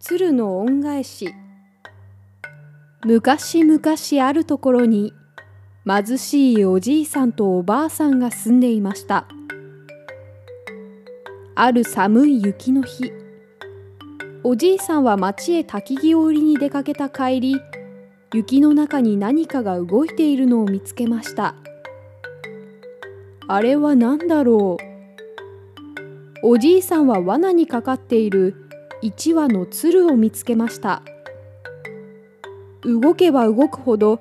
鶴の恩返し。昔々あるところに貧しいおじいさんとおばあさんが住んでいました。ある寒い雪の日おじいさんは町へ焚き木を売りに出かけた帰り雪の中に何かが動いているのを見つけました。あれは何だろう？おじいさんは罠にかかっている1羽の鶴を見つけました。動けば動くほど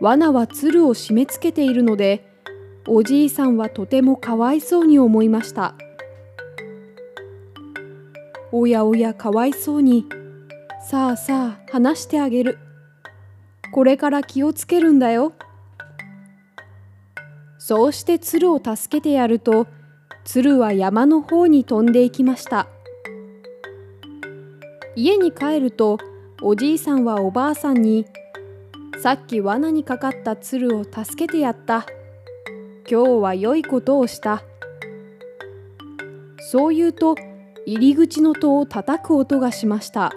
罠は鶴を締め付けているのでおじいさんはとてもかわいそうに思いました。おやおやかわいそうにさあさあ話してあげる。これから気をつけるんだよ。そうして鶴を助けてやると鶴は山の方に飛んでいきました。家に帰るとおじいさんはおばあさんに「さっき罠にかかった鶴を助けてやった。今日は良いことをした」そう言うと入り口の戸を叩く音がしました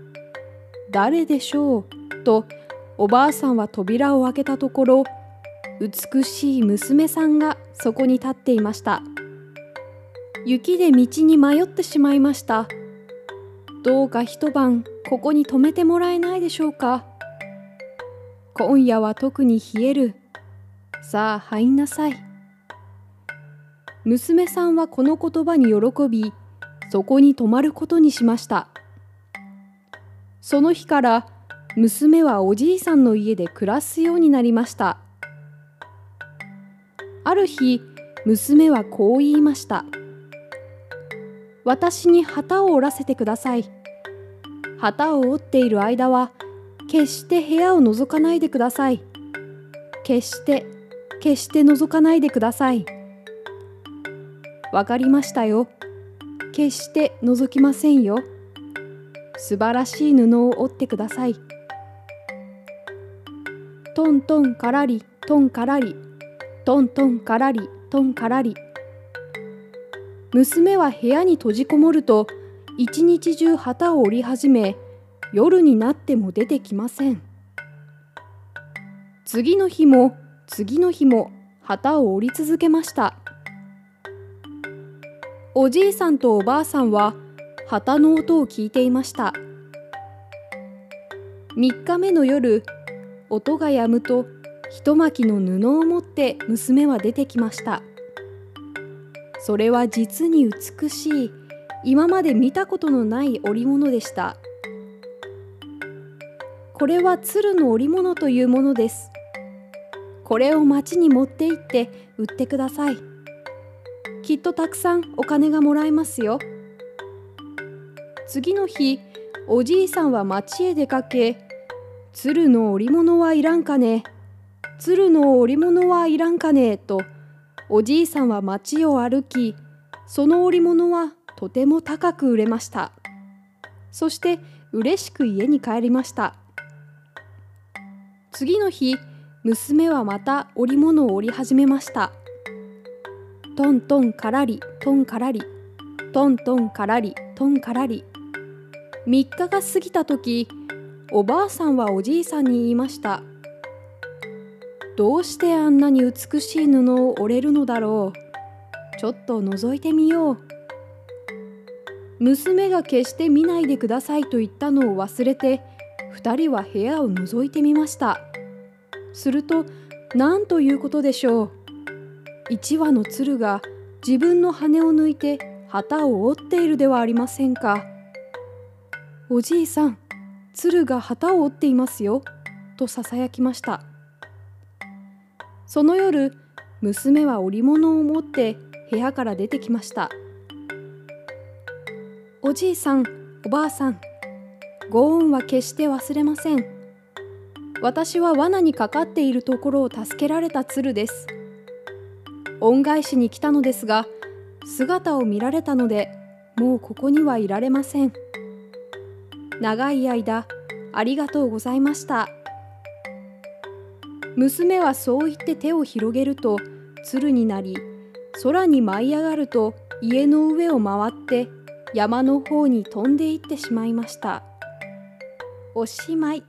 「誰でしょう?」とおばあさんは扉を開けたところ美しい娘さんがそこに立っていました。雪で道に迷ってしまいました。どうか一晩ここに泊めてもらえないでしょうか。今夜は特に冷える。さあ入んなさい。娘さんはこの言葉に喜びそこに泊まることにしました。その日から娘はおじいさんの家で暮らすようになりました。ある日娘はこう言いました。私に旗を折らせてください。旗を折っている間は決して部屋を覗かないでください。決して決して覗かないでください。わかりましたよ。決して覗きませんよ。素晴らしい布を折ってください。トントンからりトンからり。トントンからりトンからり。娘は部屋に閉じこもると一日中旗を折り始め夜になっても出てきません。次の日も次の日も旗を折り続けました。おじいさんとおばあさんは旗の音を聞いていました。3日目の夜音が止むと一巻きの布を持って娘は出てきました。それは実に美しい今まで見たことのない織物でした。これは鶴の織物というものです。これを町に持って行って売ってください。きっとたくさんお金がもらえますよ。次の日おじいさんは町へ出かけ鶴の織物はいらんかね鶴の織物はいらんかねとおじいさんは町を歩きその織物はとても高く売れましたそして嬉しく家に帰りました次の日娘はまた織物を織り始めましたトントンからりトンからりトントンからりトンからり3日が過ぎた時おばあさんはおじいさんに言いました。どうしてあんなに美しい布を折れるのだろう。ちょっと覗いてみよう。娘が決して見ないでくださいと言ったのを忘れて、2人は部屋を覗いてみました。すると、なんということでしょう。一羽の鶴が自分の羽を抜いて旗を折っているではありませんか。おじいさん、鶴が旗を折っていますよ」とささやきましたその夜娘は織物を持って部屋から出てきましたおじいさんおばあさんご恩は決して忘れません。私は罠にかかっているところを助けられた鶴です。恩返しに来たのですが姿を見られたのでもうここにはいられません。長い間ありがとうございました。娘はそう言って手を広げると鶴になり空に舞い上がると家の上を回って山の方に飛んでいってしまいました。おしまい。